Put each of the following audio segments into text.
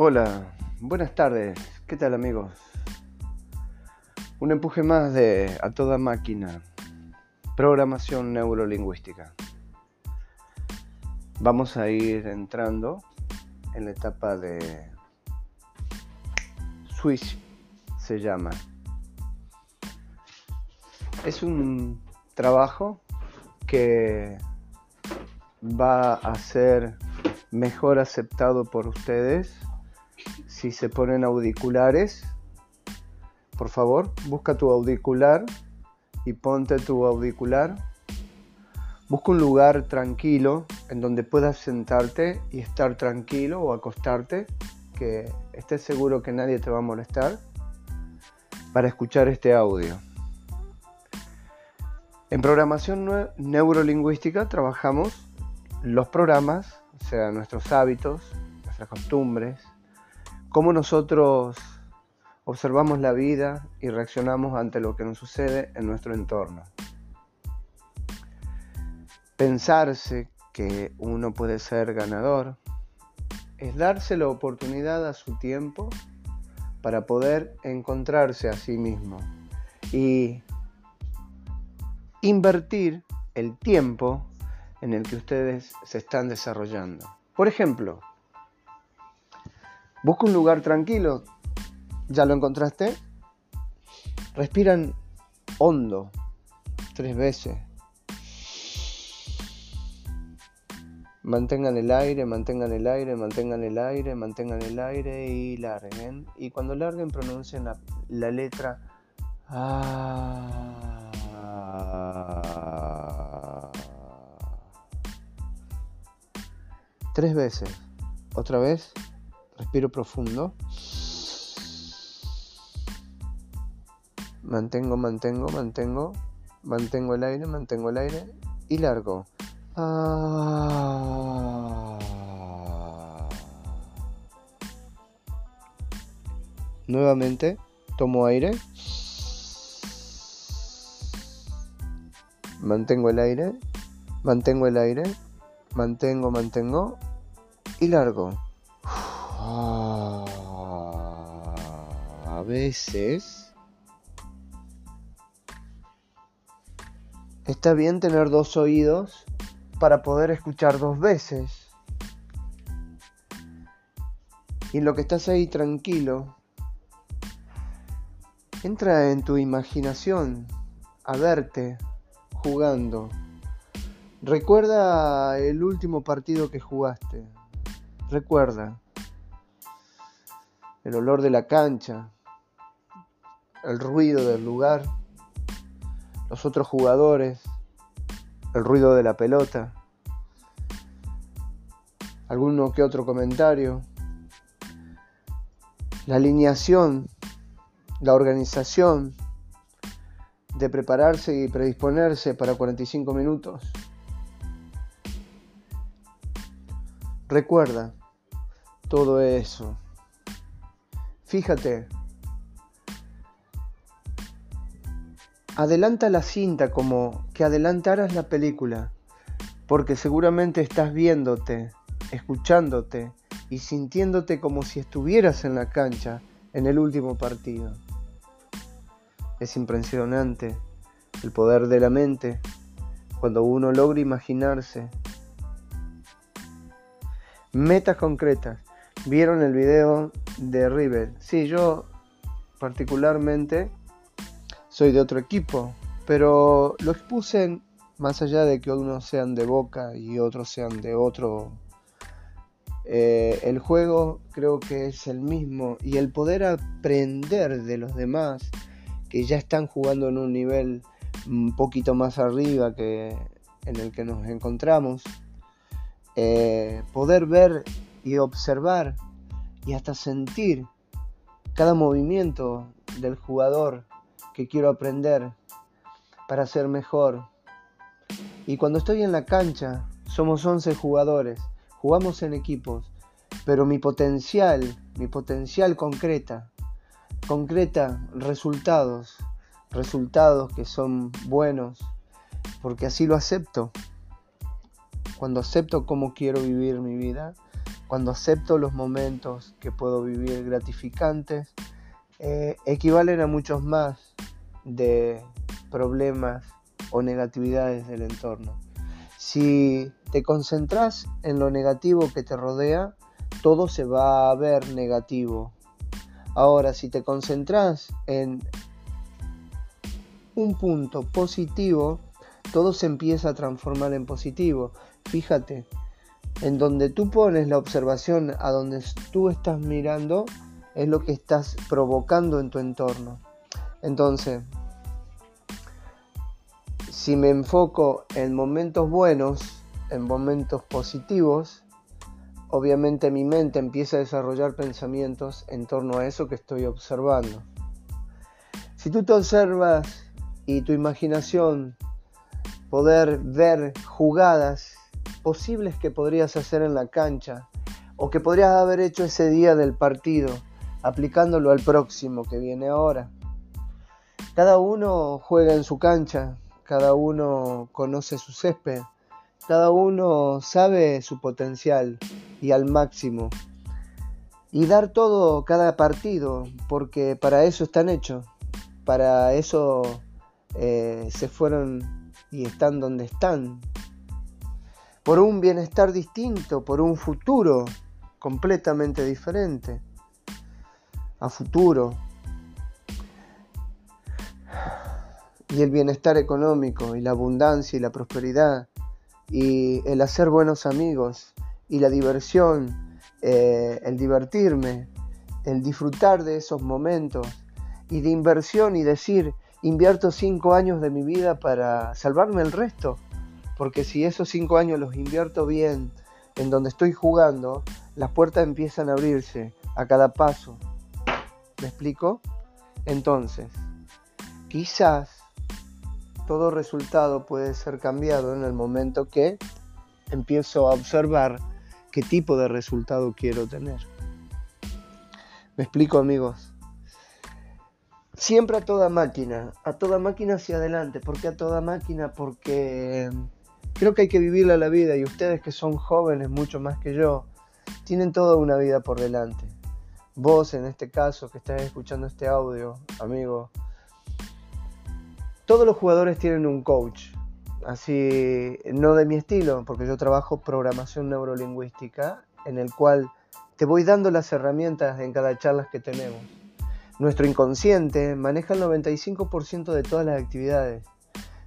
Hola, buenas tardes, ¿qué tal amigos? Un empuje más de A Toda Máquina, programación neurolingüística. Vamos a ir entrando en la etapa de Switch, se llama. Es un trabajo que va a ser mejor aceptado por ustedes si se ponen auriculares, por favor, busca tu auricular y ponte tu auricular. Busca un lugar tranquilo en donde puedas sentarte y estar tranquilo o acostarte, que estés seguro que nadie te va a molestar, para escuchar este audio. En programación neurolingüística trabajamos los programas, o sea, nuestros hábitos, nuestras costumbres, cómo nosotros observamos la vida y reaccionamos ante lo que nos sucede en nuestro entorno. Pensarse que uno puede ser ganador es darse la oportunidad a su tiempo para poder encontrarse a sí mismo y invertir el tiempo en el que ustedes se están desarrollando. Por ejemplo, Busca un lugar tranquilo. ¿Ya lo encontraste? Respiran hondo, tres veces. Mantengan el aire, mantengan el aire, mantengan el aire, mantengan el aire y larguen. Y cuando larguen pronuncien la, letra. Tres veces. Otra vez. Respiro profundo. Mantengo, mantengo, mantengo. Mantengo el aire, mantengo el aire. Y largo. Ah. Nuevamente tomo aire. Mantengo el aire. Mantengo el aire. Mantengo, mantengo. Y largo. A veces está bien tener dos oídos para poder escuchar dos veces. Y en lo que estás ahí tranquilo, entra en tu imaginación a verte jugando. Recuerda el último partido que jugaste. Recuerda el olor de la cancha, el ruido del lugar, los otros jugadores, el ruido de la pelota, alguno que otro comentario, la alineación, la organización de prepararse y predisponerse para 45 minutos. Recuerda todo eso. Fíjate, adelanta la cinta como que adelantaras la película, porque seguramente estás viéndote, escuchándote y sintiéndote como si estuvieras en la cancha en el último partido. Es impresionante el poder de la mente cuando uno logra imaginarse metas concretas. ¿Vieron el video de River? Sí, yo particularmente soy de otro equipo, pero lo expuse más allá de que unos sean de Boca y otros sean de otro. Eh, el juego creo que es el mismo y el poder aprender de los demás que ya están jugando en un nivel un poquito más arriba que en el que nos encontramos, eh, poder ver y observar y hasta sentir cada movimiento del jugador que quiero aprender para ser mejor. Y cuando estoy en la cancha, somos 11 jugadores, jugamos en equipos, pero mi potencial, mi potencial concreta, concreta resultados, resultados que son buenos, porque así lo acepto. Cuando acepto cómo quiero vivir mi vida, cuando acepto los momentos que puedo vivir gratificantes, eh, equivalen a muchos más de problemas o negatividades del entorno. Si te concentras en lo negativo que te rodea, todo se va a ver negativo. Ahora, si te concentras en un punto positivo, todo se empieza a transformar en positivo. Fíjate, en donde tú pones la observación a donde tú estás mirando, es lo que estás provocando en tu entorno. Entonces, si me enfoco en momentos buenos, en momentos positivos, obviamente mi mente empieza a desarrollar pensamientos en torno a eso que estoy observando. Si tú te observas y tu imaginación poder ver jugadas posibles que podrías hacer en la cancha o que podrías haber hecho ese día del partido, aplicándolo al próximo que viene ahora. Cada uno juega en su cancha, cada uno conoce su césped, cada uno sabe su potencial y al máximo. Y dar todo cada partido, porque para eso están hechos, para eso eh, se fueron y están donde están, por un bienestar distinto, por un futuro completamente diferente, a futuro. Y el bienestar económico y la abundancia y la prosperidad y el hacer buenos amigos y la diversión, eh, el divertirme, el disfrutar de esos momentos y de inversión y decir, invierto cinco años de mi vida para salvarme el resto porque si esos cinco años los invierto bien en donde estoy jugando, las puertas empiezan a abrirse a cada paso. ¿Me explico? Entonces, quizás todo resultado puede ser cambiado en el momento que empiezo a observar qué tipo de resultado quiero tener. ¿Me explico amigos? Siempre a toda máquina, a toda máquina hacia adelante. ¿Por qué a toda máquina? Porque Creo que hay que vivirla la vida y ustedes que son jóvenes mucho más que yo, tienen toda una vida por delante. Vos en este caso que estás escuchando este audio, amigo, todos los jugadores tienen un coach, así no de mi estilo, porque yo trabajo programación neurolingüística, en el cual te voy dando las herramientas en cada charla que tenemos. Nuestro inconsciente maneja el 95% de todas las actividades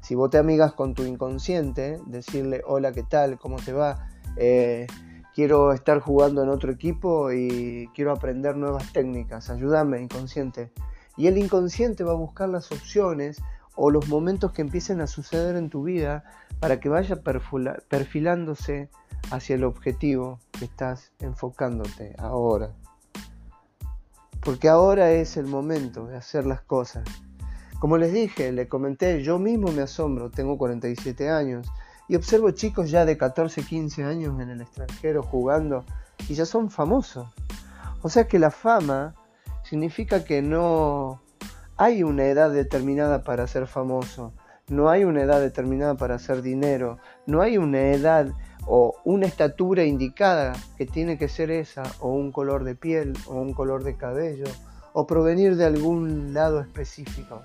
si vos te amigas con tu inconsciente, decirle, hola, ¿qué tal? ¿Cómo te va? Eh, quiero estar jugando en otro equipo y quiero aprender nuevas técnicas, ayúdame, inconsciente. Y el inconsciente va a buscar las opciones o los momentos que empiecen a suceder en tu vida para que vaya perfilándose hacia el objetivo que estás enfocándote ahora. Porque ahora es el momento de hacer las cosas. Como les dije, le comenté, yo mismo me asombro, tengo 47 años y observo chicos ya de 14, 15 años en el extranjero jugando y ya son famosos. O sea que la fama significa que no hay una edad determinada para ser famoso, no hay una edad determinada para hacer dinero, no hay una edad o una estatura indicada que tiene que ser esa, o un color de piel, o un color de cabello, o provenir de algún lado específico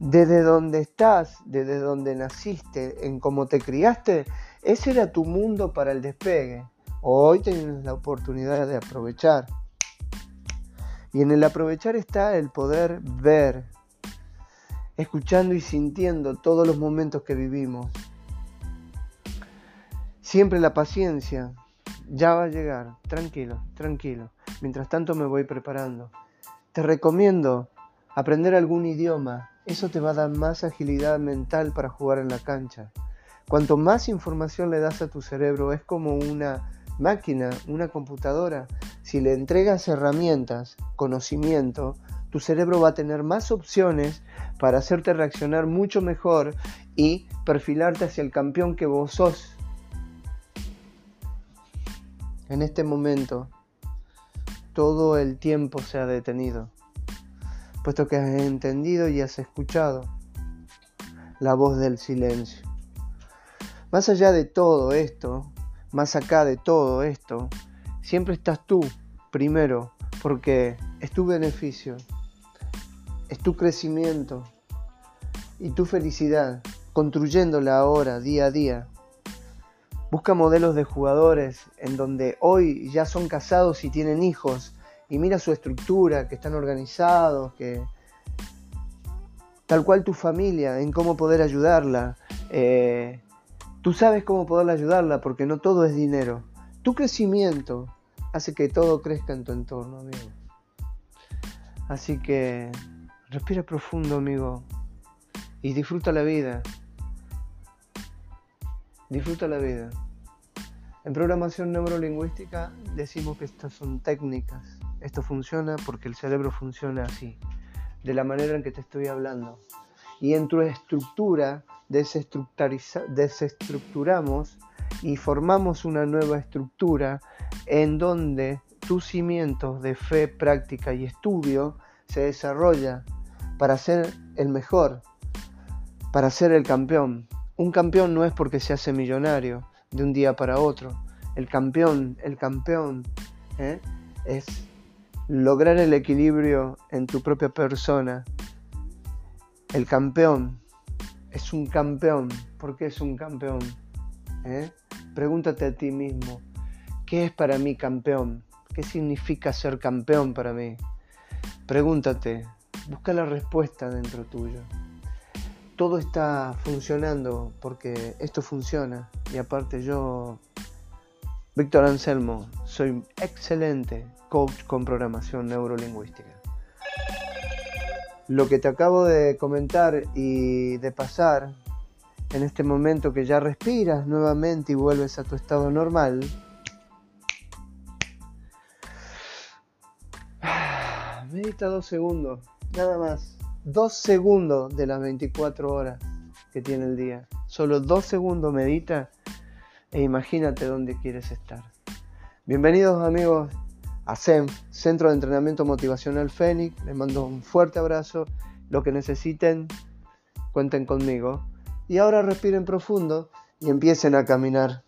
desde donde estás, desde donde naciste, en cómo te criaste, ese era tu mundo para el despegue. Hoy tienes la oportunidad de aprovechar. Y en el aprovechar está el poder ver, escuchando y sintiendo todos los momentos que vivimos. Siempre la paciencia ya va a llegar, tranquilo, tranquilo. Mientras tanto me voy preparando. Te recomiendo aprender algún idioma, eso te va a dar más agilidad mental para jugar en la cancha. Cuanto más información le das a tu cerebro, es como una máquina, una computadora. Si le entregas herramientas, conocimiento, tu cerebro va a tener más opciones para hacerte reaccionar mucho mejor y perfilarte hacia el campeón que vos sos. En este momento, todo el tiempo se ha detenido puesto que has entendido y has escuchado la voz del silencio. Más allá de todo esto, más acá de todo esto, siempre estás tú primero, porque es tu beneficio, es tu crecimiento y tu felicidad, construyéndola ahora, día a día. Busca modelos de jugadores en donde hoy ya son casados y tienen hijos y mira su estructura, que están organizados, que tal cual tu familia, en cómo poder ayudarla. Eh, tú sabes cómo poder ayudarla porque no todo es dinero. Tu crecimiento hace que todo crezca en tu entorno, amigo. Así que respira profundo, amigo, y disfruta la vida. Disfruta la vida. En programación neurolingüística decimos que estas son técnicas. Esto funciona porque el cerebro funciona así, de la manera en que te estoy hablando. Y en tu estructura desestructuramos y formamos una nueva estructura en donde tus cimientos de fe, práctica y estudio se desarrolla para ser el mejor, para ser el campeón. Un campeón no es porque se hace millonario de un día para otro. El campeón, el campeón, ¿eh? es lograr el equilibrio en tu propia persona. El campeón es un campeón. ¿Por qué es un campeón? ¿Eh? Pregúntate a ti mismo, ¿qué es para mí campeón? ¿Qué significa ser campeón para mí? Pregúntate, busca la respuesta dentro tuyo todo está funcionando porque esto funciona. Y aparte yo, Víctor Anselmo, soy excelente coach con programación neurolingüística. Lo que te acabo de comentar y de pasar en este momento que ya respiras nuevamente y vuelves a tu estado normal, medita dos segundos, nada más dos segundos de las 24 horas que tiene el día. Solo dos segundos medita e imagínate dónde quieres estar. Bienvenidos amigos a SEM, Centro de Entrenamiento Motivacional Fénix. Les mando un fuerte abrazo. Lo que necesiten, cuenten conmigo. Y ahora respiren profundo y empiecen a caminar.